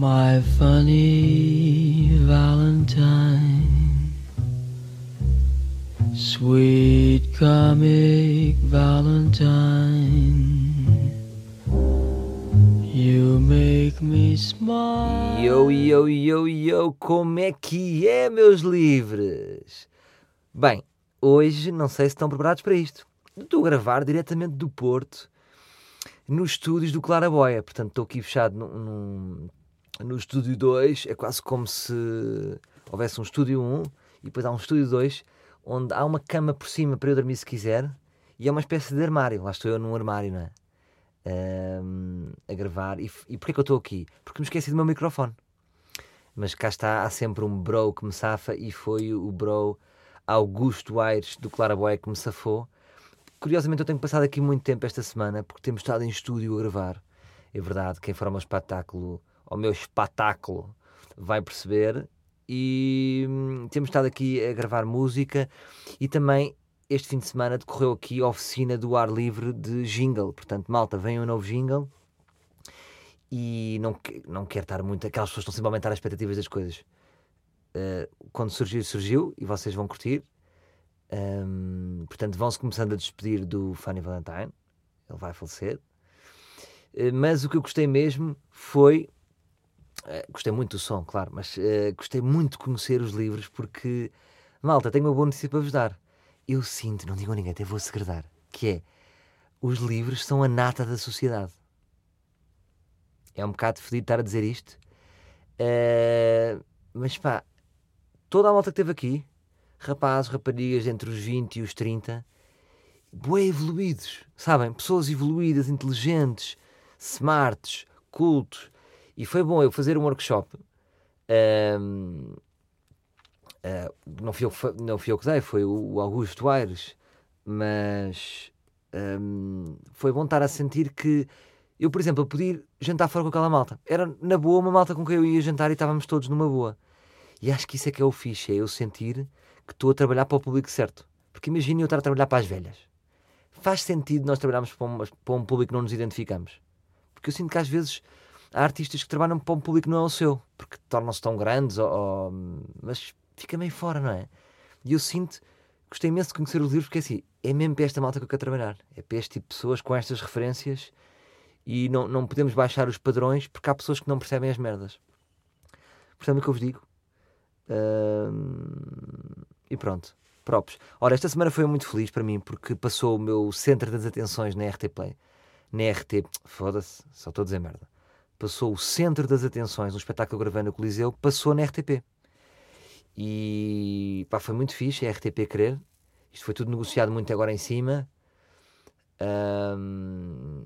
My funny Valentine, sweet comic Valentine, you make me smile. Yo, yo, yo, yo, como é que é, meus livres? Bem, hoje não sei se estão preparados para isto. Estou a gravar diretamente do Porto, nos estúdios do Claraboia. Portanto, estou aqui fechado num, num- no estúdio 2. É quase como se houvesse um estúdio 1 e depois há um estúdio 2, onde há uma cama por cima para eu dormir se quiser e é uma espécie de armário. Lá estou eu num armário, não é? Ahm, a gravar. E, e porquê que eu estou aqui? Porque me esqueci do meu microfone. Mas cá está, há sempre um bro que me safa e foi o bro Augusto Aires do Claraboia que me safou. Curiosamente, eu tenho passado aqui muito tempo esta semana porque temos estado em estúdio a gravar. É verdade, quem for ao meu espetáculo, ao meu espetáculo, vai perceber. E hum, temos estado aqui a gravar música e também este fim de semana decorreu aqui a oficina do ar livre de jingle. Portanto, malta, vem um novo jingle e não, não quero estar muito. Aquelas pessoas estão sempre a aumentar as expectativas das coisas. Uh, quando surgiu, surgiu e vocês vão curtir. Um, portanto, vão-se começando a despedir do Fanny Valentine. Ele vai falecer. Uh, mas o que eu gostei mesmo foi. Uh, gostei muito do som, claro, mas uh, gostei muito de conhecer os livros porque, malta, tenho uma boa notícia para vos dar. Eu sinto, não digo a ninguém, até vou segredar, que é os livros são a nata da sociedade. É um bocado fedido estar a dizer isto, Uh, mas pá, toda a malta que esteve aqui, rapazes, raparigas entre os 20 e os 30, bué evoluídos, sabem? Pessoas evoluídas, inteligentes, smarts, cultos. E foi bom eu fazer um workshop. ahm, ah, não, fui eu, não fui eu que dei, foi o Augusto Aires, mas ahm, foi bom estar a sentir que eu, por exemplo, eu podia jantar fora com aquela malta. Era na boa uma malta com quem eu ia jantar e estávamos todos numa boa. E acho que isso é que é o fixe, é eu sentir que estou a trabalhar para o público certo. Porque imagina eu estar a trabalhar para as velhas. Faz sentido nós trabalharmos para um, para um público que não nos identificamos. Porque eu sinto que às vezes há artistas que trabalham para um público que não é o seu, porque tornam-se tão grandes, ou, ou- mas fica meio fora, não é? E eu sinto, gostei imenso de conhecer os livros, porque é assim, é mesmo para esta malta que eu quero trabalhar. É para este tipo de pessoas com estas referências e não, não podemos baixar os padrões porque há pessoas que não percebem as merdas. É o que eu vos digo. Ahm, e pronto, próprios. Ora, esta semana foi muito feliz para mim porque passou o meu centro das atenções na RT Play. Na RT, foda-se, só estou a dizer merda. Passou o centro das atenções, um espetáculo gravei no Coliseu, passou na RTP. E pá, foi muito fixe, a RTP querer. Isto foi tudo negociado muito agora em cima. Ahm,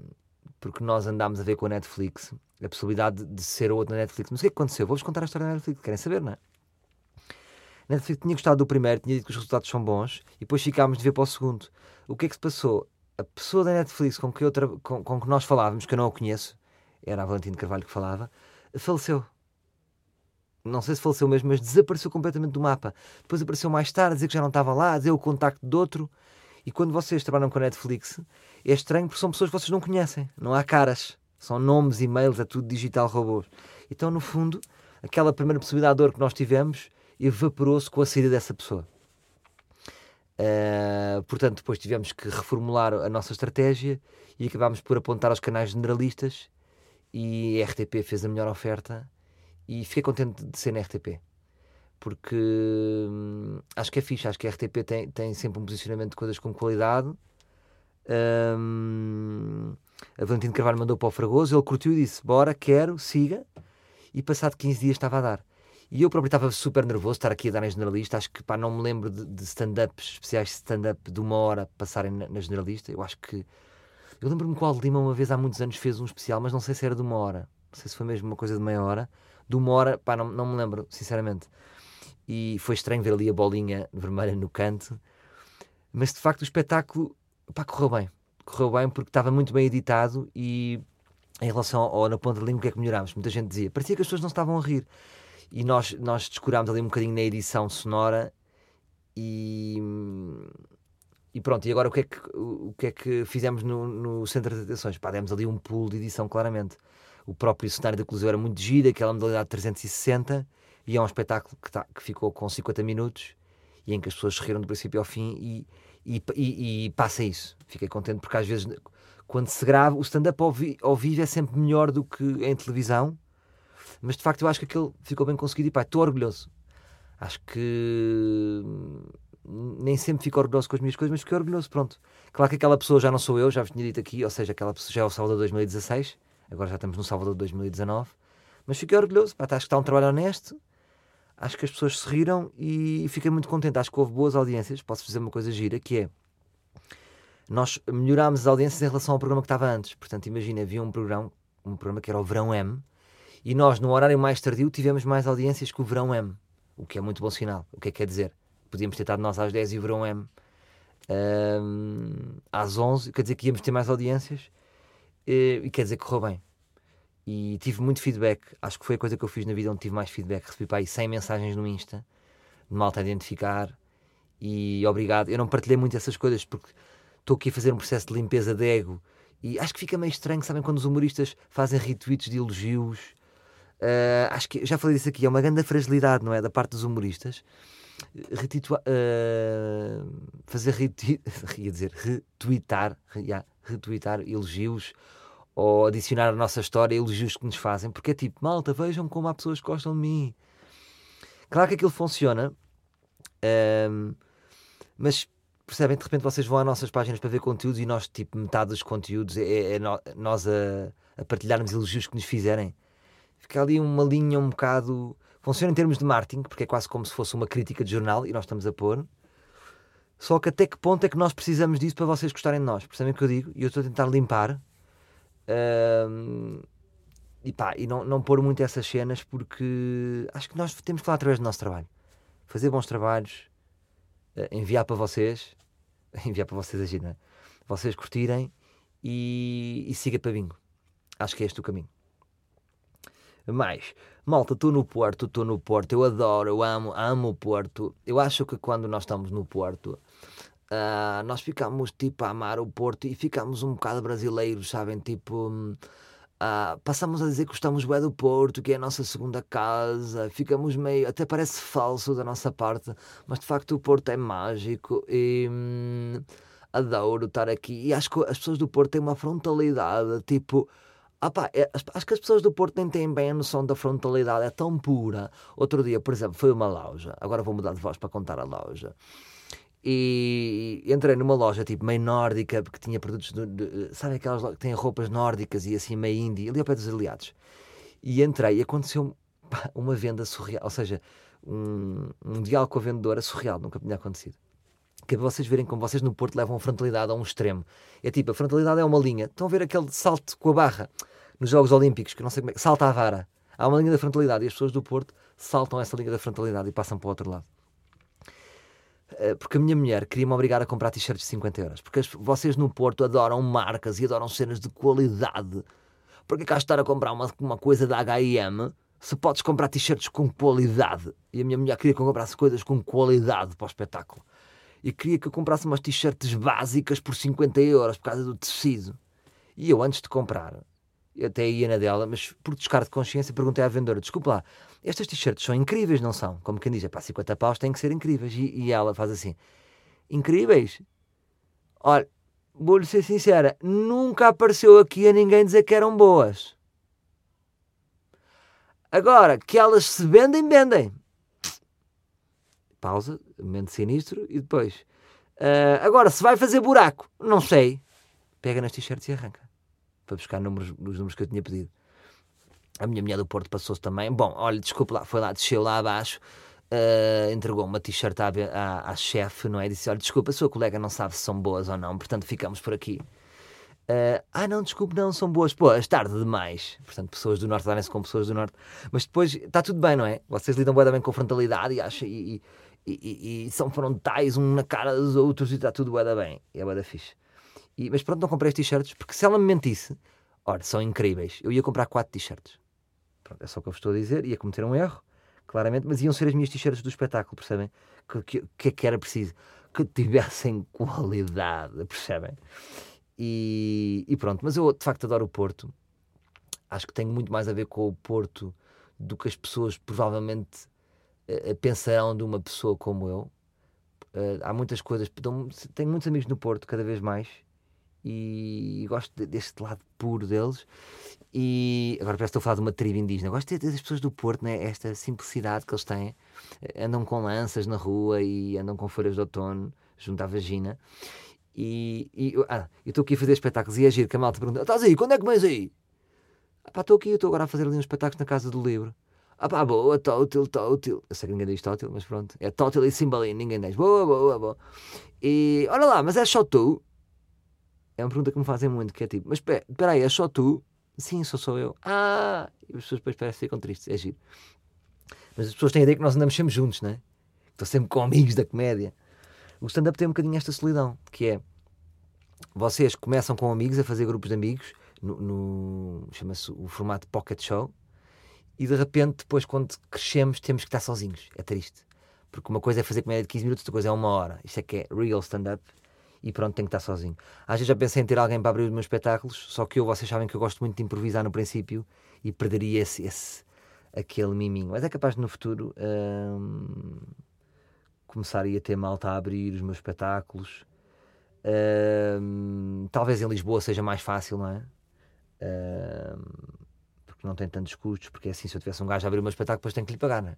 porque nós andámos a ver com a Netflix a possibilidade de ser outro na Netflix. Mas o que é que aconteceu? Vou-vos contar a história da Netflix, querem saber, não é? A Netflix tinha gostado do primeiro, tinha dito que os resultados são bons e depois ficámos de ver para o segundo. O que é que se passou? A pessoa da Netflix com que, eu tra- com, com que nós falávamos, que eu não a conheço, era a Valentina Carvalho que falava, faleceu. Não sei se faleceu mesmo, mas desapareceu completamente do mapa. Depois apareceu mais tarde dizer que já não estava lá, dizer o contacto de outro. E quando vocês trabalham com a Netflix, é estranho porque são pessoas que vocês não conhecem. Não há caras. São nomes, e-mails, é tudo digital robôs. Então, no fundo, aquela primeira possibilidade de dor que nós tivemos evaporou-se com a saída dessa pessoa. Uh, portanto, depois tivemos que reformular a nossa estratégia e acabámos por apontar aos canais generalistas e a RTP fez a melhor oferta e fiquei contente de ser na RTP porque hum, acho que é fixe, acho que a RTP tem, tem sempre um posicionamento de coisas com qualidade. Hum, a Valentina Carvalho mandou para o Fragoso, ele curtiu e disse: Bora, quero, siga. E passado 15 dias estava a dar. E eu próprio estava super nervoso estar aqui a dar em generalista. Acho que pá, não me lembro de, de stand-ups especiais de stand-up de uma hora passarem na, na generalista. Eu acho que. Eu lembro-me que o Aldo Lima, uma vez há muitos anos, fez um especial, mas não sei se era de uma hora. Não sei se foi mesmo uma coisa de meia hora. De uma hora, pá, não, não me lembro, sinceramente. E foi estranho ver ali a bolinha vermelha no canto. Mas de facto o espetáculo pá, correu bem. Correu bem porque estava muito bem editado e em relação ao na ponta da língua o que é que melhorámos? Muita gente dizia, parecia que as pessoas não estavam a rir. E nós, nós descurámos ali um bocadinho na edição sonora e, e pronto, e agora o que é que, o que, é que fizemos no, no centro de atenções? Pá, demos ali um pulo de edição claramente. o próprio cenário da Coliseu era muito giro, aquela modalidade 360, e é um espetáculo que, tá, que ficou com 50 minutos e em que as pessoas riram do princípio ao fim e, e, e, e passa isso. Fiquei contente porque às vezes quando se grava, o stand-up ao, vi, ao vivo é sempre melhor do que em televisão, mas de facto eu acho que aquele ficou bem conseguido e pá, estou orgulhoso. Acho que nem sempre fico orgulhoso com as minhas coisas, mas fiquei orgulhoso, pronto. Claro que aquela pessoa já não sou eu, já vos tinha dito aqui, ou seja, aquela pessoa já é o Salvador 2016, agora já estamos no Salvador 2019, mas fiquei orgulhoso, pá, acho que está um trabalho honesto, acho que as pessoas se riram e fiquei muito contente, acho que houve boas audiências, posso fazer uma coisa gira, que é, nós melhorámos as audiências em relação ao programa que estava antes, portanto, imagina, havia um programa, um programa que era o Verão M, e nós, no horário mais tardio, tivemos mais audiências que o Verão M, o que é muito bom sinal, o que é que quer dizer? Podíamos ter estado nós às 10 e o Verão M às 11, quer dizer que íamos ter mais audiências e, e quer dizer que correu bem. E tive muito feedback, acho que foi a coisa que eu fiz na vida onde tive mais feedback. Recebi para aí 100 mensagens no Insta de malta a identificar e obrigado. Eu não partilhei muito essas coisas porque estou aqui a fazer um processo de limpeza de ego e acho que fica meio estranho, sabem, quando os humoristas fazem retweets de elogios. Uh, acho que já falei disso aqui, é uma grande fragilidade, não é? Da parte dos humoristas retitua, uh, fazer retweet, ia dizer, retweetar, yeah, retweetar elogios ou adicionar à nossa história elogios que nos fazem, porque é tipo, malta, vejam como há pessoas que gostam de mim. Claro que aquilo funciona, uh, mas percebem, de repente vocês vão às nossas páginas para ver conteúdos e nós, tipo, metade dos conteúdos é, é nós a, a partilharmos elogios que nos fizerem. Fica ali uma linha um bocado Funciona em termos de marketing, porque é quase como se fosse uma crítica de jornal e nós estamos a pôr. Só que até que ponto é que nós precisamos disso para vocês gostarem de nós? Percebem o que eu digo? E eu estou a tentar limpar. e pá, e não, não pôr muito essas cenas porque acho que nós temos que falar através do nosso trabalho. Fazer bons trabalhos, uh, enviar para vocês, enviar para vocês agir, não é? Vocês curtirem e, e siga para bingo. Acho que é este o caminho. Mais, malta, estou no Porto, estou no Porto, eu adoro, eu amo, amo o Porto. Eu acho que quando nós estamos no Porto, uh, nós ficamos tipo a amar o Porto e ficamos um bocado brasileiros, sabem? Tipo, uh, passamos a dizer que gostamos bem do Porto, que é a nossa segunda casa, ficamos meio, até parece falso da nossa parte, mas de facto o Porto é mágico e. Hum, adoro estar aqui e acho que as pessoas do Porto têm uma frontalidade tipo ah pá, é, acho que as pessoas do Porto nem têm bem a noção da frontalidade, é tão pura. Outro dia, por exemplo, foi uma loja, agora vou mudar de voz para contar a loja. E entrei numa loja tipo meio nórdica, porque tinha produtos, de, de, sabe aquelas que têm roupas nórdicas e assim meio indie, ali ao pé dos aliados. E entrei e aconteceu pá, uma venda surreal, ou seja, um, um diálogo com a vendedora surreal, nunca tinha acontecido que é para vocês verem como vocês no Porto levam a frontalidade a um extremo. É tipo, a frontalidade é uma linha. Estão a ver aquele salto com a barra nos Jogos Olímpicos, que não sei como é, salta a vara. Há uma linha da frontalidade e as pessoas do Porto saltam essa linha da frontalidade e passam para o outro lado. Eh, porque a minha mulher queria-me obrigar a comprar t-shirts de 50 euros. Porque vocês no Porto adoram marcas e adoram cenas de qualidade. Porque cá estar a comprar uma, uma coisa da H&M se podes comprar t-shirts com qualidade. E a minha mulher queria que eu comprasse coisas com qualidade para o espetáculo. E queria que eu comprasse umas t-shirts básicas por 50 euros por causa do tecido. E eu, antes de comprar, até ia na dela, mas por descargo de consciência perguntei à vendedora: desculpa lá, estas t-shirts são incríveis, não são? Como quem diz, é para 50 paus têm que ser incríveis. E, e ela faz assim: incríveis? Olha, vou-lhe ser sincera, nunca apareceu aqui a ninguém dizer que eram boas. Agora, que elas se vendem, vendem. Pausa, momento sinistro, e depois. Uh, agora, se vai fazer buraco, não sei. Pega nas t-shirts e arranca para buscar números, os números que eu tinha pedido. A minha mulher do Porto passou-se também. Bom, olha, desculpa lá, foi lá, desceu lá abaixo, uh, entregou uma t-shirt à, à, à chefe, não é? Disse: Olha, desculpa, a sua colega não sabe se são boas ou não, portanto ficamos por aqui. Uh, ah, não, desculpe, não, são boas. Pô, tarde demais. Portanto, pessoas do Norte darem-se com pessoas do Norte. Mas depois está tudo bem, não é? Vocês lidam bem, com frontalidade e, acho, e, e, e, e, são frontais um na cara dos outros e está tudo bem. E é bem fixe. E, mas pronto, não comprei as t-shirts porque se ela me mentisse, ora, são incríveis. Eu ia comprar quatro t-shirts. Pronto, é só o que eu vos estou a dizer. Ia cometer um erro, claramente, mas iam ser as minhas t-shirts do espetáculo, percebem? O que, que, é que era preciso? Que tivessem qualidade, percebem? E, e, pronto, mas eu de facto adoro o Porto. Acho que tem muito mais a ver com o Porto do que as pessoas provavelmente eh, pensarão de uma pessoa como eu. Eh, há muitas coisas. Tenho muitos amigos no Porto, cada vez mais, e gosto de- deste lado puro deles. E agora parece que estou a falar de uma tribo indígena. Gosto das pessoas do Porto, né? esta simplicidade que eles têm. Eh, Andam com lanças na rua e andam com folhas de outono junto à vagina. E, e ah, eu estou aqui a fazer espetáculos e é giro que a malta pergunta: estás aí? Quando é que vens aí? Ah, pá, estou aqui, estou agora a fazer ali uns espetáculos na Casa do Livro. Ah pá, boa, tótil, tótil. Eu sei que ninguém diz tótil, mas pronto. É tótil e cimbalino, ninguém diz. Boa, boa, boa. E olha lá, mas é só tu? É uma pergunta que me fazem muito, que é tipo, mas espera aí, é só tu? Sim, sou só eu. Ah! E as pessoas depois parecem ficam tristes, é giro. Mas as pessoas têm a ideia que nós andamos sempre juntos, não é? Estou sempre com amigos da comédia. O stand-up tem um bocadinho esta solidão, que é vocês começam com amigos a fazer grupos de amigos no, no- chama-se o formato pocket show e de repente depois quando crescemos temos que estar sozinhos é triste porque uma coisa é fazer comédia de 15 minutos outra coisa é uma hora isto é que é real stand-up e pronto tenho que estar sozinho às vezes já pensei em ter alguém para abrir os meus espetáculos só que eu vocês sabem que eu gosto muito de improvisar no princípio e perderia esse, esse aquele miminho mas é capaz de no futuro hum, começar a ter malta a abrir os meus espetáculos Hum, talvez em Lisboa seja mais fácil, não é? Hum, porque não tem tantos custos. Porque assim, se eu tivesse um gajo a abrir o meu espetáculo, depois tenho que lhe pagar, não é?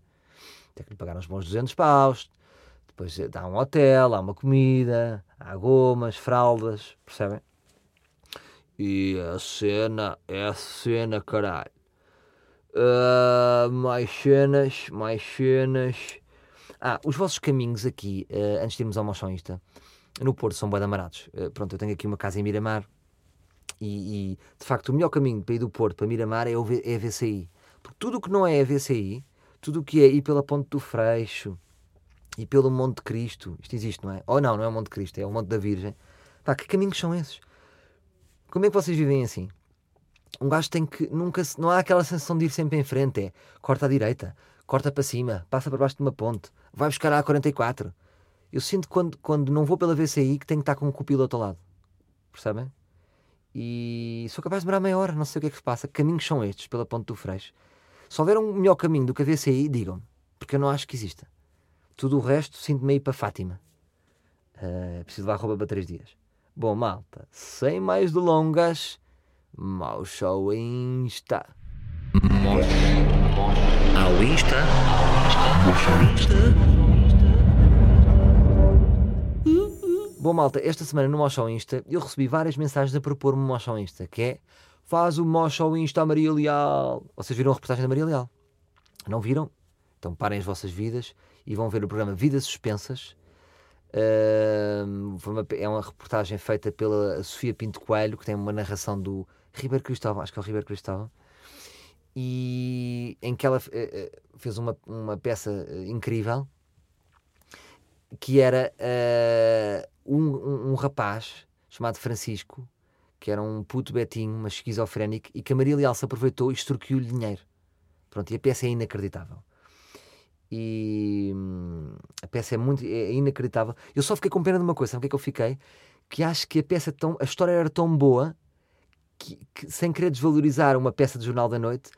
Tenho que lhe pagar uns bons 200 paus. Depois dá um hotel, há uma comida, há gomas, fraldas, percebem? E a cena é a cena, caralho. Ah, mais cenas, mais cenas. Ah, os vossos caminhos aqui, eh, antes de irmos ao Mochonista, no Porto são bem amarados. Eh, pronto, eu tenho aqui uma casa em Miramar e, e, de facto o melhor caminho para ir do Porto para Miramar é, o V- é a VCI. Porque tudo o que não é a VCI, tudo o que é ir pela Ponte do Freixo e pelo Monte Cristo, isto existe, não é? Ou não, não é o Monte Cristo, é o Monte da Virgem. Pá, que caminhos são esses? Como é que vocês vivem assim? Um gajo tem que nunca não há aquela sensação de ir sempre em frente, é corta à direita, corta para cima, passa para baixo de uma ponte, vai buscar a A44. Eu sinto quando, quando não vou pela VCI que tenho que estar com um copiloto ao lado. Percebem? E sou capaz de demorar meia hora, não sei o que é que se passa. Que caminhos são estes pela Ponte do Freixo? Se houver um melhor caminho do que a VCI, digam-me. Porque eu não acho que exista. Tudo o resto sinto-me a ir para Fátima. Eh, preciso levar roupa para três dias. Bom, malta, sem mais delongas, mau show Insta. Ao Insta. Bom, malta, esta semana no Mocho Insta eu recebi várias mensagens a propor-me um Mocho Insta, que é faz o Mocho Insta à Maria Leal. Vocês viram a reportagem da Maria Leal? Não viram? Então parem as vossas vidas e vão ver o programa Vidas Suspensas. Foi uma- é uma reportagem feita pela Sofia Pinto Coelho, que tem uma narração do Ribeiro Cristóvão, acho que é o Ribeiro Cristóvão, e em que ela eh, fez uma, uma peça eh, incrível que era eh, um, um, um rapaz chamado Francisco, que era um puto betinho, mas esquizofrénico, e que a Maria Leal se aproveitou e extorquiu-lhe dinheiro. Pronto, e a peça é inacreditável. E a peça é muito é inacreditável. Eu só fiquei com pena de uma coisa, sabe o que é que eu fiquei? Que acho que a peça tão, a história era tão boa que, que, sem querer desvalorizar uma peça de Jornal da Noite,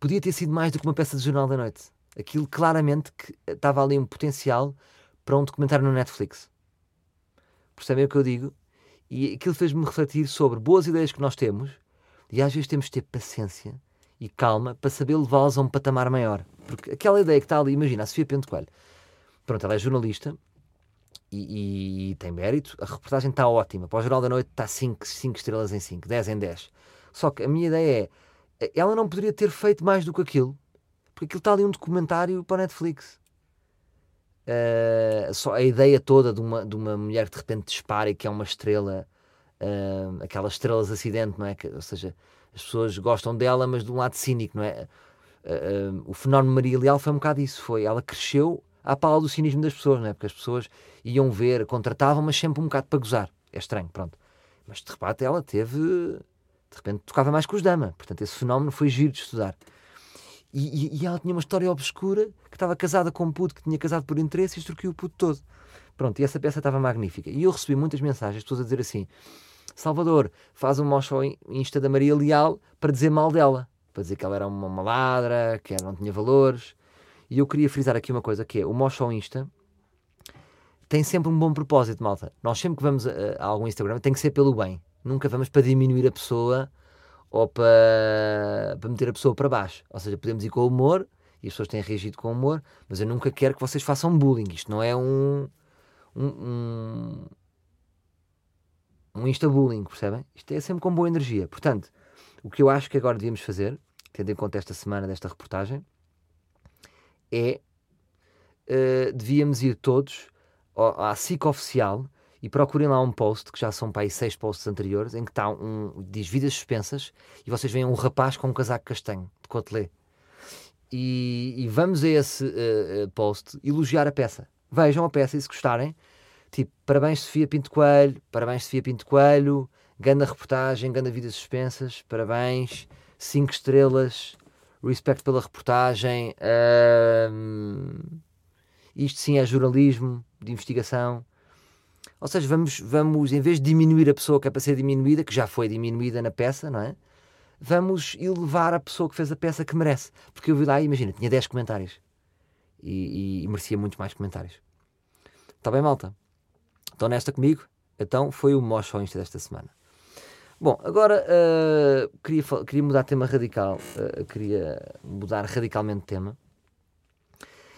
podia ter sido mais do que uma peça de Jornal da Noite. Aquilo claramente que estava ali um potencial para um documentário no Netflix. Percebem o que eu digo? E aquilo fez-me refletir sobre boas ideias que nós temos e às vezes temos de ter paciência e calma para saber levá-las a um patamar maior. Porque aquela ideia que está ali, imagina, a Sofia Pinto Coelho, pronto, ela é jornalista e, e- e tem mérito, a reportagem está ótima, para o Jornal da Noite está 5 estrelas em 5, 10 em 10. Só que a minha ideia é, ela não poderia ter feito mais do que aquilo, porque aquilo está ali um documentário para a Netflix. Uh, só a ideia toda de uma, de uma mulher que de repente dispara e que é uma estrela, uh, aquelas estrelas acidente, não é? Que, ou seja, as pessoas gostam dela, mas de um lado cínico, não é? Uh, uh, o fenómeno Maria Leal foi um bocado isso, foi, ela cresceu à pala do cinismo das pessoas, não é? Porque as pessoas iam ver, contratavam, mas sempre um bocado para gozar. É estranho, pronto. Mas de repente ela teve, de repente tocava mais com os dama, portanto esse fenómeno foi giro de estudar. E, e, e ela tinha uma história obscura que estava casada com um puto que tinha casado por interesse e extorquiu o puto todo. Pronto, e essa peça estava magnífica. E eu recebi muitas mensagens, pessoas a dizer assim: Salvador faz um mocho Insta da Maria Leal para dizer mal dela, para dizer que ela era uma maladra, que ela não tinha valores. E eu queria frisar aqui uma coisa, que é o mocho Insta tem sempre um bom propósito, malta. Nós sempre que vamos a, a algum Instagram tem que ser pelo bem. Nunca vamos para diminuir a pessoa ou para, para meter a pessoa para baixo. Ou seja, podemos ir com humor e as pessoas têm reagido com humor, mas eu nunca quero que vocês façam bullying. Isto não é um. um, um um insta-bullying, percebem? Isto é sempre com boa energia. Portanto, o que eu acho que agora devíamos fazer, tendo em conta esta semana desta reportagem, é uh, devíamos ir todos à SIC oficial e procurem lá um post, que já são para aí seis posts anteriores, em que está um, diz vidas suspensas e vocês veem um rapaz com um casaco castanho de cotelê. E, e vamos a esse uh, post elogiar a peça. Vejam a peça e se gostarem, Tipo, parabéns Sofia Pinto Coelho, parabéns Sofia Pinto Coelho, ganda reportagem, ganda vidas suspensas, parabéns, 5 estrelas, respeito pela reportagem. isto sim é jornalismo de investigação. Ou seja, vamos, vamos, em vez de diminuir a pessoa que é para ser diminuída, que já foi diminuída na peça, não é? Vamos elevar a pessoa que fez a peça que merece. Porque eu vi lá, imagina, tinha 10 comentários. E, e, e merecia muito mais comentários. Está bem, malta? Estão nesta comigo? Então foi o Insta desta semana. Bom, agora uh, queria, queria mudar tema radical, uh, queria mudar radicalmente de tema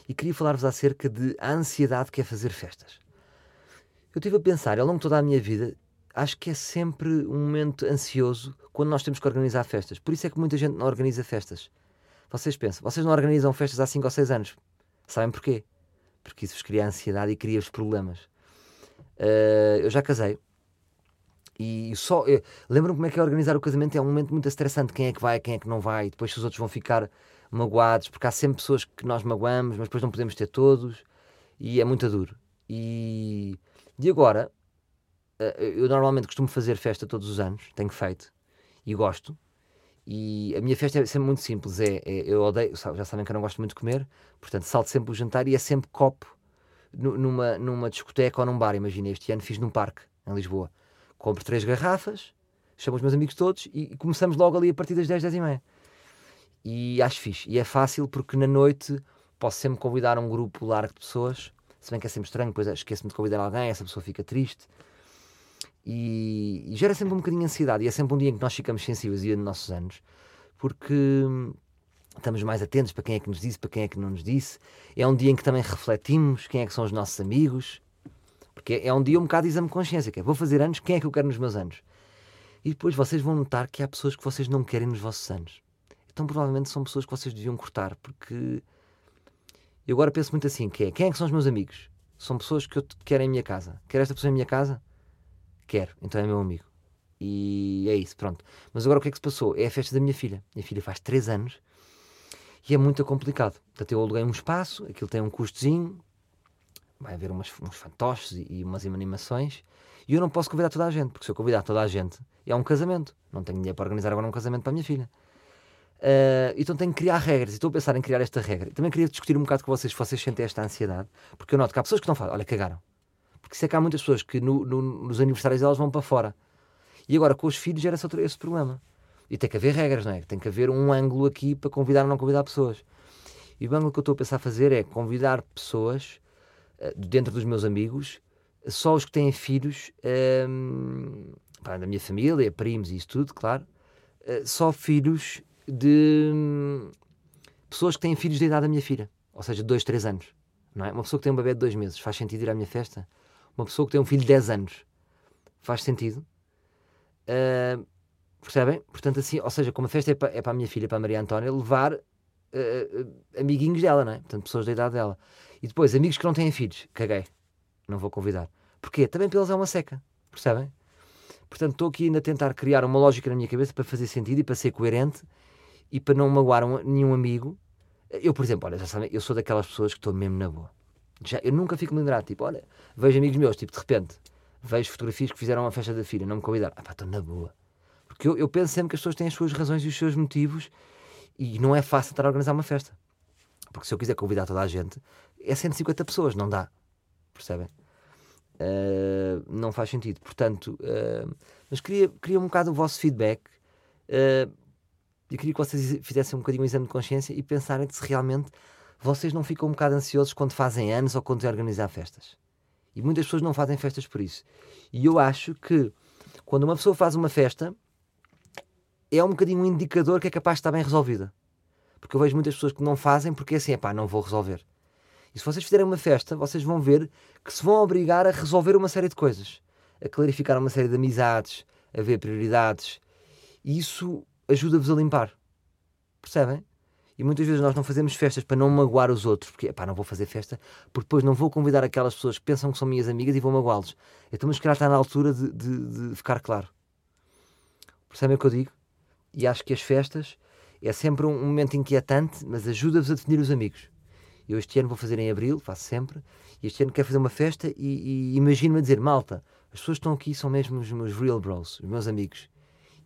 e queria falar-vos acerca de a ansiedade que é fazer festas. Eu estive a pensar, ao longo de toda a minha vida, acho que é sempre um momento ansioso quando nós temos que organizar festas. Por isso é que muita gente não organiza festas. Vocês pensam, vocês não organizam festas há 5 ou 6 anos. Sabem porquê? Porque isso vos cria ansiedade e cria-vos problemas. Uh, eu já casei. E só. Lembro-me como é que é organizar o casamento. É um momento muito estressante. Quem é que vai, quem é que não vai. Depois se os outros vão ficar magoados. Porque há sempre pessoas que nós magoamos, mas depois não podemos ter todos. E é muito duro. E, e agora, uh, eu normalmente costumo fazer festa todos os anos. Tenho feito. E gosto. E a minha festa é sempre muito simples. É, é eu odeio. Já sabem que eu não gosto muito de comer. Portanto, salto sempre o jantar e é sempre copo numa, numa discoteca ou num bar. Imagina, este ano fiz num parque, em Lisboa. Compro três garrafas, chamo os meus amigos todos e, e começamos logo ali a partir das 10, 10 e meia. E acho fixe. E é fácil porque na noite posso sempre convidar um grupo largo de pessoas. Se bem que é sempre estranho, depois esqueço-me de convidar alguém, essa pessoa fica triste. E, e, gera sempre um bocadinho de ansiedade. E é sempre um dia em que nós ficamos sensíveis, dia de nossos anos, porque estamos mais atentos para quem é que nos disse, para quem é que não nos disse. É um dia em que também refletimos quem é que são os nossos amigos, porque é um dia um bocado de exame de consciência, que é, vou fazer anos, quem é que eu quero nos meus anos? E depois vocês vão notar que há pessoas que vocês não querem nos vossos anos. Então provavelmente são pessoas que vocês deviam cortar, porque eu agora penso muito assim, que é, quem é que são os meus amigos? São pessoas que eu quero em minha casa. Quer esta pessoa em minha casa? Quero, então é meu amigo. E é isso, pronto. Mas agora o que é que se passou? É a festa da minha filha. Minha filha faz 3 anos e é muito complicado. Portanto, eu aluguei um espaço, aquilo tem um custozinho, vai haver umas, uns fantoches e, e umas animações, e eu não posso convidar toda a gente, porque se eu convidar toda a gente, é um casamento. Não tenho dinheiro para organizar agora um casamento para a minha filha. Uh, então tenho que criar regras, e estou a pensar em criar esta regra. Também queria discutir um bocado com vocês, se vocês sentem esta ansiedade, porque eu noto que há pessoas que não fazem, olha, cagaram. Porque sei que há muitas pessoas que no, no, nos aniversários delas vão para fora. E agora com os filhos gera esse, esse problema. E tem que haver regras, não é? Tem que haver um ângulo aqui para convidar ou não convidar pessoas. E o ângulo que eu estou a pensar fazer é convidar pessoas uh, dentro dos meus amigos, só os que têm filhos, ehm, da minha família, primos e isso tudo, claro, uh, só filhos de um, pessoas que têm filhos da idade da minha filha, ou seja, de 2, 3 anos. Não é? Uma pessoa que tem um bebê de 2 meses, faz sentido ir à minha festa? Uma pessoa que tem um filho de 10 anos, faz sentido? Uh, Percebem? Portanto, assim, ou seja, como a festa é para, é para a minha filha, para a Maria Antónia, levar uh, amiguinhos dela, não é? Portanto, pessoas da idade dela. E depois, amigos que não têm filhos, caguei. Não vou convidar. Porquê? Também para eles é uma seca. Percebem? Portanto, estou aqui ainda a tentar criar uma lógica na minha cabeça para fazer sentido e para ser coerente e para não magoar um, nenhum amigo. Eu, por exemplo, olha, já sabem, eu sou daquelas pessoas que estou mesmo na boa. Já, eu nunca fico lembrado, tipo, olha, vejo amigos meus, tipo, de repente, vejo fotografias que fizeram uma festa da filha, não me convidaram. Ah pá, estou na boa porque eu, eu penso sempre que as pessoas têm as suas razões e os seus motivos e não é fácil estar a organizar uma festa. Porque se eu quiser convidar toda a gente, é 150 pessoas, não dá. Percebem? Uh, não faz sentido. Portanto, uh, mas queria, queria um bocado o vosso feedback. Uh, queria que vocês fizessem um bocadinho um exame de consciência e pensarem se realmente vocês não ficam um bocado ansiosos quando fazem anos ou quando têm a organizar festas. E muitas pessoas não fazem festas por isso. E eu acho que quando uma pessoa faz uma festa, é um bocadinho um indicador que é capaz de estar bem resolvida. Porque eu vejo muitas pessoas que não fazem porque é assim, é pá, não vou resolver. E se vocês fizerem uma festa, vocês vão ver que se vão obrigar a resolver uma série de coisas, a clarificar uma série de amizades, a ver prioridades. E isso ajuda-vos a limpar. Percebem? E muitas vezes nós não fazemos festas para não magoar os outros, porque pá, não vou fazer festa, porque depois não vou convidar aquelas pessoas que pensam que são minhas amigas e vou magoá-los. Então, mas se calhar está na altura de, de, de ficar claro. Percebem o que eu digo? E acho que as festas é sempre um momento inquietante, mas ajuda-vos a definir os amigos. Eu este ano vou fazer em abril, faço sempre, e este ano quero fazer uma festa e, e imagino-me a dizer: malta, as pessoas que estão aqui são mesmo os meus real bros, os meus amigos.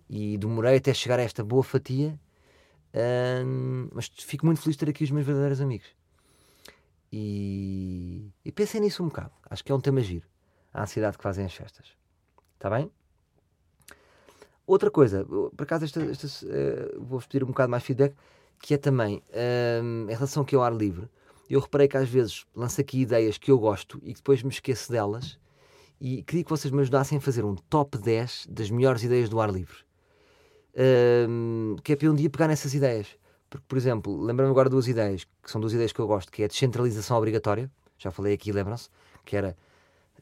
E demorei até chegar a esta boa fatia, hum, mas fico muito feliz de ter aqui os meus verdadeiros amigos. E, e pensem nisso um bocado. Acho que é um tema giro. A ansiedade que fazem as festas. Está bem? Outra coisa, por acaso, esta, esta, uh, vou-vos pedir um bocado mais feedback, que é também um, em relação aqui ao ar livre eu reparei que às vezes lanço aqui ideias que eu gosto e que depois me esqueço delas e queria que vocês me ajudassem a fazer um top 10 das melhores ideias do ar livre. Um, que é para um dia pegar nessas ideias. Porque, por exemplo, lembro-me agora duas ideias, que são duas ideias que eu gosto, que é a descentralização obrigatória, já falei aqui, lembram-se, que era,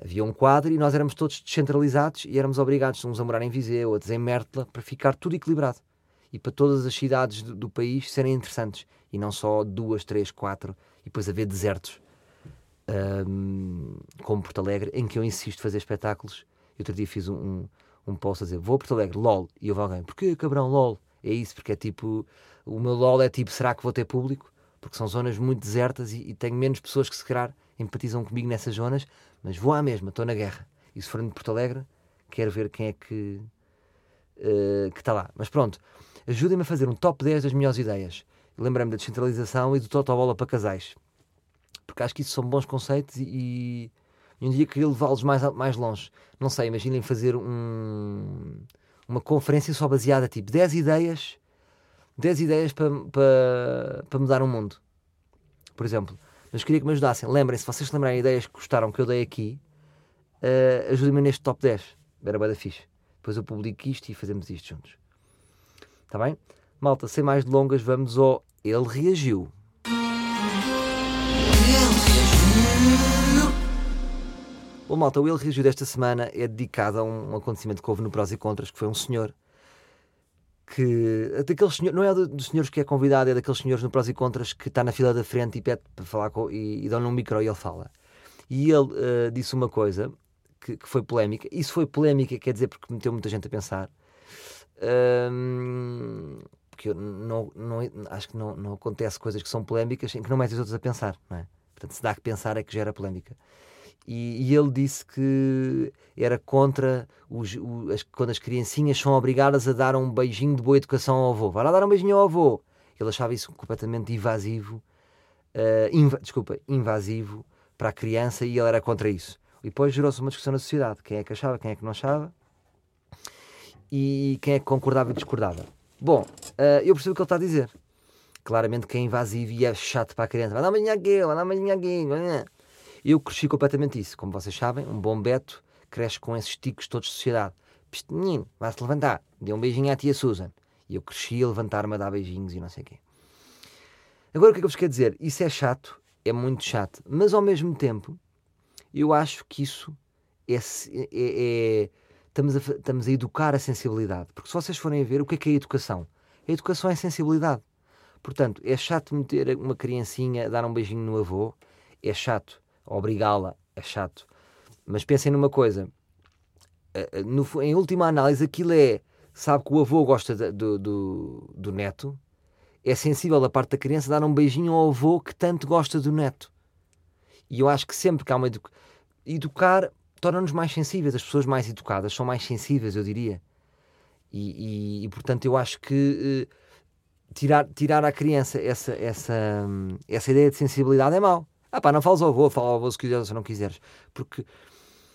havia um quadro e nós éramos todos descentralizados e éramos obrigados, uns a morar em Viseu, outros em Mértola, para ficar tudo equilibrado. E para todas as cidades do, do país serem interessantes. E não só duas, três, quatro e depois haver desertos um, como Porto Alegre, em que eu insisto fazer espetáculos. E outro dia fiz um, um, um post a dizer: Vou a Porto Alegre, LOL. E houve alguém: Porquê, cabrão, LOL? É isso, porque é tipo. O meu LOL é tipo: será que vou ter público? Porque são zonas muito desertas e, e tenho menos pessoas que se calhar empatizam comigo nessas zonas, mas vou à mesma, estou na guerra. E se for de Porto Alegre, quero ver quem é que uh, que está lá. Mas pronto, ajudem-me a fazer um top 10 das melhores ideias lembrei-me da descentralização e do totobola para casais. Porque acho que isso são bons conceitos e, e um dia queria levá-los mais, mais longe. Não sei, imaginem fazer um, uma conferência só baseada, tipo, 10 ideias, 10 ideias para, para, para mudar o mundo. Por exemplo. Mas queria que me ajudassem. Lembrem-se, se vocês lembrarem ideias que gostaram que eu dei aqui, uh, ajudem-me neste top 10. Era bem da fixe. Depois eu publico isto e fazemos isto juntos. Está bem? Malta, sem mais delongas, vamos ao ele reagiu. O malta, o Ele Reagiu desta semana é dedicado a um acontecimento que houve no Prós e Contras, que foi um senhor que. Daqueles senhor, não é dos senhores que é convidado, é daqueles senhores no Prós e Contras que está na fila da frente e pede para falar com, e, e dão-lhe um micro e ele fala. E ele uh, disse uma coisa que, que, foi polémica. Isso foi polémica, quer dizer, porque meteu muita gente a pensar. Um, porque eu não, não, acho que não, não acontece coisas que são polémicas em que não metes os outros a pensar, não é? Portanto, se dá que pensar é que gera polémica. E, e ele disse que era contra os, as, quando as criancinhas são obrigadas a dar um beijinho de boa educação ao avô. Vai lá dar um beijinho ao avô. Ele achava isso completamente invasivo, uh, inv desculpa, invasivo para a criança e ele era contra isso. E depois gerou-se uma discussão na sociedade. Quem é que achava, quem é que não achava e quem é que concordava e discordava. Bom, uh, eu percebo o que ele está a dizer. Claramente que é invasivo e é chato para a criança. Vai dar uma linha aqui, vai dar uma linha aqui. Eu cresci completamente isso. Como vocês sabem, um bom beto cresce com esses ticos todos de sociedade. Piste, menino, vai-se levantar. Dê um beijinho à tia Susan. E eu cresci a levantar-me a dar beijinhos e não sei o quê. Agora o que é que eu vos quero dizer? Isso é chato, é muito chato. Mas ao mesmo tempo, eu acho que isso é, é, é estamos a, estamos a educar a sensibilidade. Porque se vocês forem a ver, o que é que é a educação? A educação é sensibilidade. Portanto, é chato meter uma criancinha a dar um beijinho no avô, é chato. Obrigá-la, é chato. Mas pensem numa coisa: eh, eh, no, em última análise, aquilo é. Sabe que o avô gosta de, do, do, do neto, é sensível da parte da criança dar um beijinho ao avô que tanto gosta do neto. E eu acho que sempre que há uma educação. Educar torna-nos mais sensíveis, as pessoas mais educadas são mais sensíveis, eu diria. E, e, e portanto, eu acho que uh, tirar, tirar à criança essa, essa, um, essa ideia de sensibilidade é mau. Ah pá, não falas ao avô, fala ao avô se quiseres ou se não quiseres. Porque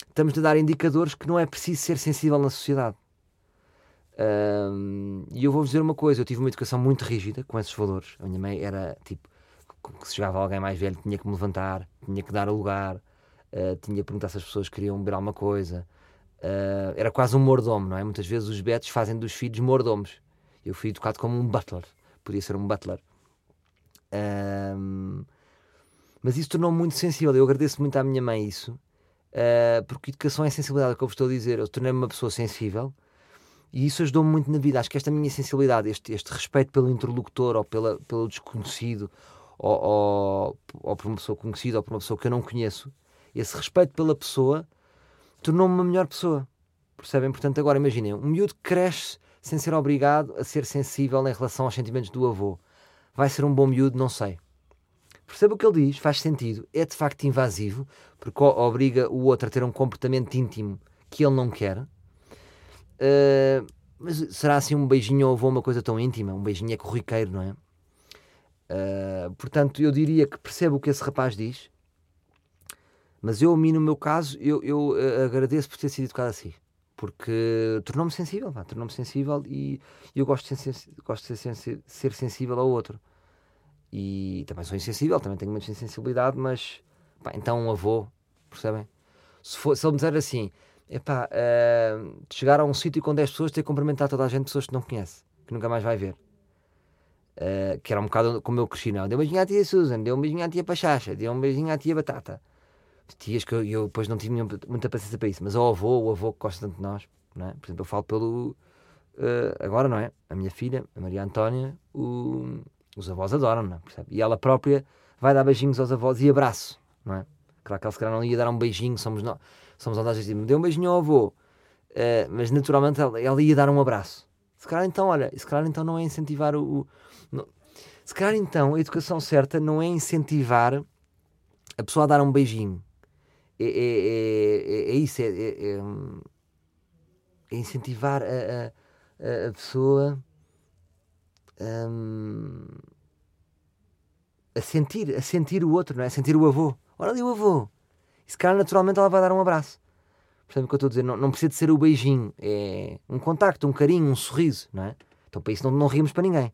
estamos a dar indicadores que não é preciso ser sensível na sociedade. Ahm, e eu vou-vos dizer uma coisa: eu tive uma educação muito rígida com esses valores. A minha mãe era tipo, que se chegava alguém mais velho, tinha que me levantar, tinha que dar a lugar, ah, tinha que perguntar se as pessoas queriam beber alguma coisa. Ah, era quase um mordomo, não é? Muitas vezes os betos fazem dos filhos mordomos. Eu fui educado como um butler, podia ser um butler. Ahm, mas isso tornou-me muito sensível. Eu agradeço muito à minha mãe isso, ah, porque educação é sensibilidade, é o que eu vos estou a dizer. Eu tornei-me uma pessoa sensível e isso ajudou-me muito na vida. Acho que esta minha sensibilidade, este, este respeito pelo interlocutor ou pela, pelo desconhecido, ou, ou, ou por uma pessoa conhecida ou por uma pessoa que eu não conheço, esse respeito pela pessoa tornou-me uma melhor pessoa. Percebem? Portanto, agora imaginem, um miúdo cresce sem ser obrigado a ser sensível em relação aos sentimentos do avô. Vai ser um bom miúdo? Não sei. Perceba o que ele diz, faz sentido, é de facto invasivo, porque obriga o outro a ter um comportamento íntimo que ele não quer. Uh, mas será assim um beijinho avô uma coisa tão íntima? Um beijinho é corriqueiro, não é? Uh, portanto, eu diria que percebo o que esse rapaz diz, mas eu, a mim, no meu caso, eu, eu, uh, agradeço por ter sido educado assim, porque tornou-me sensível, tornou-me sensível e eu gosto de ser, gosto de ser, ser sensível ao outro. E também sou insensível, também tenho muita sensibilidade, mas pá, então um avô, percebem? Se, for, se ele me disser assim, epá, uh, chegar a um sítio com 10 pessoas, ter que cumprimentar toda a gente, pessoas que não conhece, que nunca mais vai ver. Uh, que era um bocado como eu cresci, não? Deu um beijinho à tia Susan, deu um beijinho à tia Pachacha, deu um beijinho à tia Batata. Tias que eu, eu depois não tive muita paciência para isso, mas ao avô, o avô que gosta tanto de nós, não é? Por exemplo, eu falo pelo. uh, agora, não é? A minha filha, a Maria Antónia, o- os avós adoram, não é? Percebe? E ela própria vai dar beijinhos aos avós e abraço, não é? Claro que ela se calhar não ia dar um beijinho, somos nós, somos nós, às me deu um beijinho ao avô, uh, mas naturalmente ela, ela ia dar um abraço. Se calhar então, olha, se calhar então não é incentivar o. o- não- se calhar então a educação certa não é incentivar a pessoa a dar um beijinho. É, é, é, é- é isso, é, é- é, incentivar a- a, a pessoa hum, a sentir, a sentir o outro, não é? A sentir o avô. Olha ali o avô. E se calhar naturalmente ela vai dar um abraço. Percebe o que eu estou a dizer? Não, não precisa de ser o beijinho, é um contacto, um carinho, um sorriso, não é? Então para isso não, não rimos para ninguém.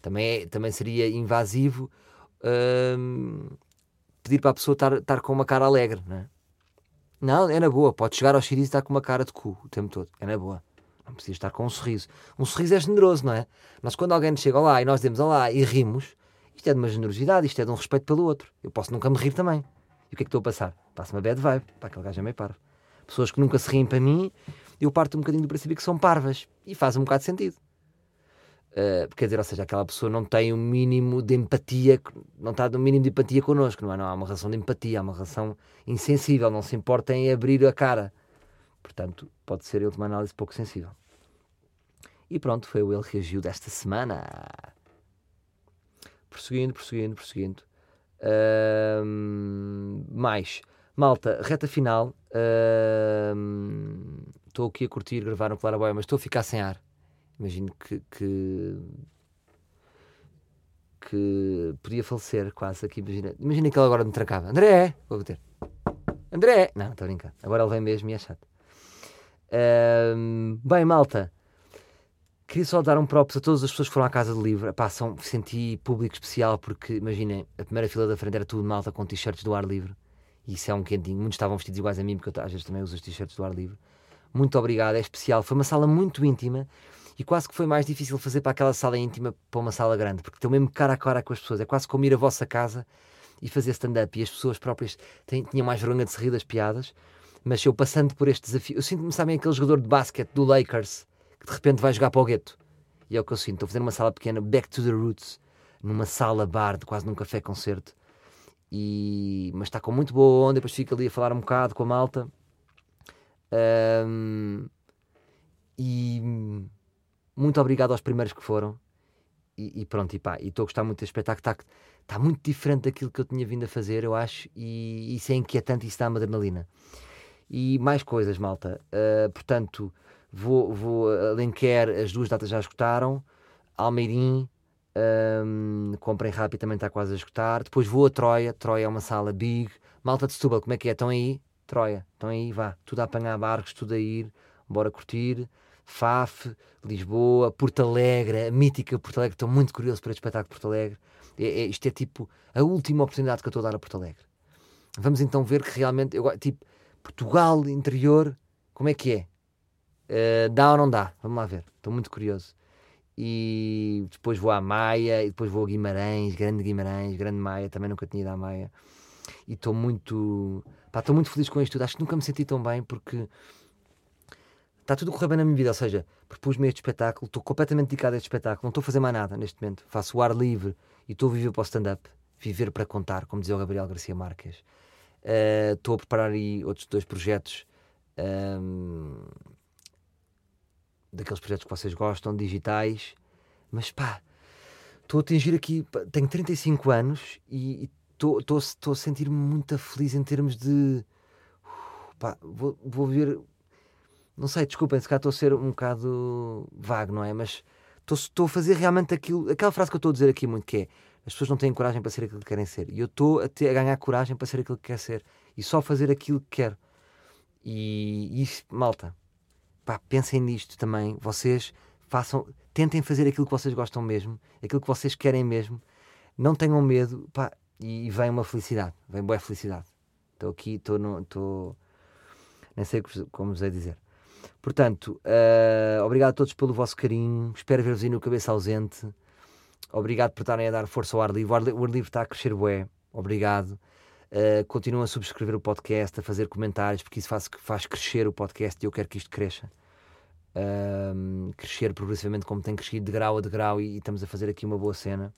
Também, é- também seria invasivo pedir para a pessoa estar, estar com uma cara alegre, não é? Não, é na boa. Pode chegar ao xeriz e estar com uma cara de cu o tempo todo. É na boa. Não precisa estar com um sorriso. Um sorriso é generoso, não é? Nós, quando alguém nos chega lá e nós dizemos olá e rimos, isto é de uma generosidade, isto é de um respeito pelo outro. Eu posso nunca me rir também. E o que é que estou a passar? Passo uma bad vibe. Para aquele gajo é meio parvo. Pessoas que nunca se riem para mim, eu parto um bocadinho do princípio que são parvas. E faz um bocado de sentido. Uh, quer dizer, ou seja, aquela pessoa não tem o mínimo de empatia, não está no mínimo de empatia connosco, não é? Não há uma relação de empatia, há uma relação insensível, não se importa em abrir a cara. Portanto, pode ser ele de uma análise pouco sensível. E pronto, foi o Ele Reagiu desta semana. Prosseguindo, prosseguindo, prosseguindo. Ahm, mais. Malta, reta final. Estou aqui a curtir gravar no Claraboia, mas estou a ficar sem ar. Imagino que, que, que podia falecer quase aqui. Imagina, imagina que ele agora me trancava. André! Vou bater. André! Não, estou a brincar. Agora ele vem mesmo e é chato. Ahm, bem, malta. Queria só dar um props a todas as pessoas que foram à Casa do Livro. Epá, são, senti público especial porque, imaginem, a primeira fila da frente era tudo malta com t-shirts do ar livre. E isso é um quentinho. Muitos estavam vestidos iguais a mim, porque eu às vezes também uso os t-shirts do ar livre. Muito obrigado, é especial. Foi uma sala muito íntima e quase que foi mais difícil fazer para aquela sala íntima para uma sala grande, porque estão mesmo cara a cara com as pessoas. É quase como ir à vossa casa e fazer stand-up. E as pessoas próprias têm- tinham mais vergonha de se rir das piadas. Mas eu passando por este desafio, eu sinto-me, sabem, aquele jogador de basquete do Lakers que de repente vai jogar para o gueto. E é o que eu sinto. Estou a fazer uma sala pequena, back to the roots, numa sala bar, de quase num café-concerto. E... Mas está com muito boa onda, depois fico ali a falar um bocado com a malta. Ahm, E muito obrigado aos primeiros que foram. E, e pronto, e pá, estou a gostar muito deste espetáculo. Está, está muito diferente daquilo que eu tinha vindo a fazer, eu acho, e isso é inquietante isso dá uma adrenalina. E mais coisas, malta. Ah, portanto, vou, vou a Lenquer, as duas datas já esgotaram. Almeirim, ahm, comprem rápido, também está quase a esgotar. Depois vou a Troia. Troia é uma sala big. Malta de Setúbal, como é que é? Estão aí? Troia. Então aí vá, tudo a apanhar barcos, tudo a ir, bora curtir. Faf, Lisboa, Porto Alegre, a mítica Porto Alegre. Estou muito curioso para este espetáculo de Porto Alegre. É, é- isto é tipo a última oportunidade que eu estou a dar a Porto Alegre. Vamos então ver que realmente, eu, tipo, Portugal interior, como é que é? Eh, dá ou não dá? Vamos lá ver. Estou muito curioso. E depois vou à Maia, e depois vou a Guimarães, grande Guimarães, grande Maia, também nunca tinha ido à Maia. E estou muito, estou muito feliz com isto tudo. Acho que nunca me senti tão bem porque está tudo a correr bem na minha vida. Ou seja, propus-me este espetáculo, estou completamente dedicado a este espetáculo, não estou a fazer mais nada neste momento. Faço o ar livre e estou a viver para o stand-up, viver para contar, como dizia o Gabriel Garcia Marques. Eh, Estou a preparar aí outros dois projetos. ehm, daqueles projetos que vocês gostam, digitais, mas pá, estou a atingir aqui, pá, tenho 35 anos e estou a sentir-me muito feliz em termos de pá, vou, vou ver, não sei, desculpem, se calhar estou a ser um bocado vago, não é? Mas estou- a fazer realmente aquilo, aquela frase que eu estou a dizer aqui muito que é as pessoas não têm coragem para ser aquilo que querem ser. E eu estou a, a ganhar coragem para ser aquilo que quer ser. E só fazer aquilo que quero. E isso, malta, pá, pensem nisto também. Vocês façam, tentem fazer aquilo que vocês gostam mesmo, aquilo que vocês querem mesmo. Não tenham medo, pá, e, vem uma felicidade, vem boa felicidade. Estou aqui, estou no. Estou... Nem sei como- vos é dizer. Portanto, eh, obrigado a todos pelo vosso carinho. Espero ver-vos aí no Cabeça Ausente. Obrigado por estarem a dar força ao ar livre. O ar livre está a crescer bué. Obrigado. Uh, continuam a subscrever o podcast, a fazer comentários, porque isso faz, faz crescer o podcast e eu quero que isto cresça. Um, crescer progressivamente como tem crescido de grau a degrau e, e estamos a fazer aqui uma boa cena.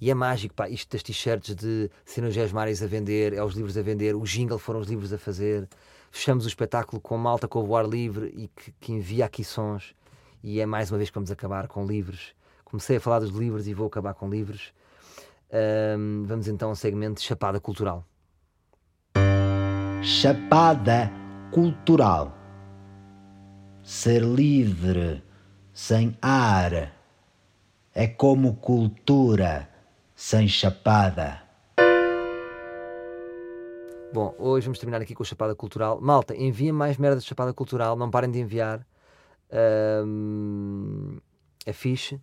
E é mágico, pá, isto das t-shirts de Sinogés Mares a vender, é os livros a vender, o jingle foram os livros a fazer. Fechamos o espetáculo com malta com o ar livre e que, que envia aqui sons. E é mais uma vez que vamos acabar com livros. Comecei a falar dos livros e vou acabar com livros. Um, vamos então ao segmento de Chapada Cultural. Chapada cultural. Ser livre, sem ar, é como cultura sem chapada. Bom, hoje vamos terminar aqui com a Chapada Cultural. Malta, enviem mais merda de Chapada Cultural, não parem de enviar. Um, é fixe.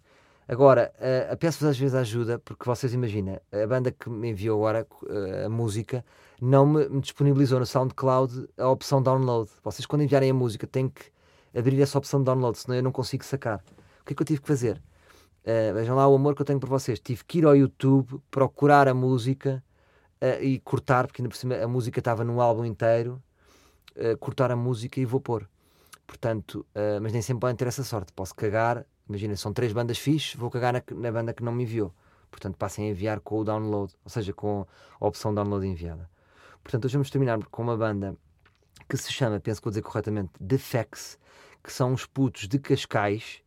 Agora, uh, peço-vos às vezes ajuda, porque vocês imaginam, a banda que me enviou agora uh, a música não me, me, disponibilizou no SoundCloud a opção download. Vocês, quando enviarem a música, têm que abrir essa opção de download, senão eu não consigo sacar. O que é que eu tive que fazer? Uh, vejam lá o amor que eu tenho por vocês. Tive que ir ao YouTube, procurar a música e cortar, porque ainda por cima a música estava num álbum inteiro, cortar a música e vou pôr. Portanto, mas nem sempre podem ter essa sorte. Posso cagar, imagina, são três bandas fixes, vou cagar na, na, banda que não me enviou. Portanto, passem a enviar com o download, ou seja, com a opção download enviada. Portanto, hoje vamos terminar com uma banda que se chama, penso que vou dizer corretamente, The que são uns putos de Cascais,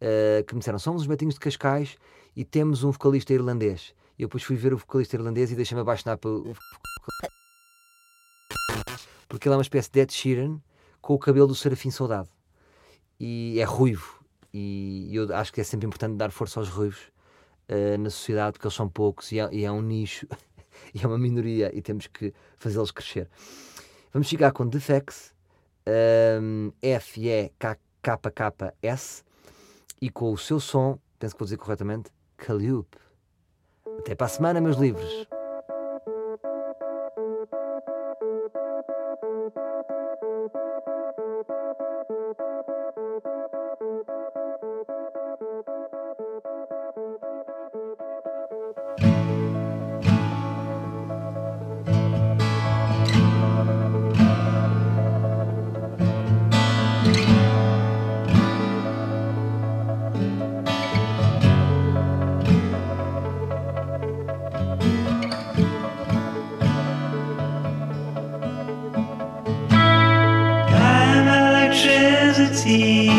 uh, que me disseram, somos os betinhos de Cascais e temos um vocalista irlandês. E eu depois fui ver o vocalista irlandês e deixei-me apaixonar pelo... Porque ele é uma espécie de Ed Sheeran com o cabelo do Serafim Soldado. E é ruivo e eu acho que é sempre importante dar força aos ruivos uh, na sociedade, porque eles são poucos e é, e é um nicho, e é uma minoria, e temos que fazê-los crescer. Vamos chegar com Defex, um, F, E, K, K, K, S, e com o seu som, penso que vou dizer corretamente, Calliope. Até para a semana, meus livros! see.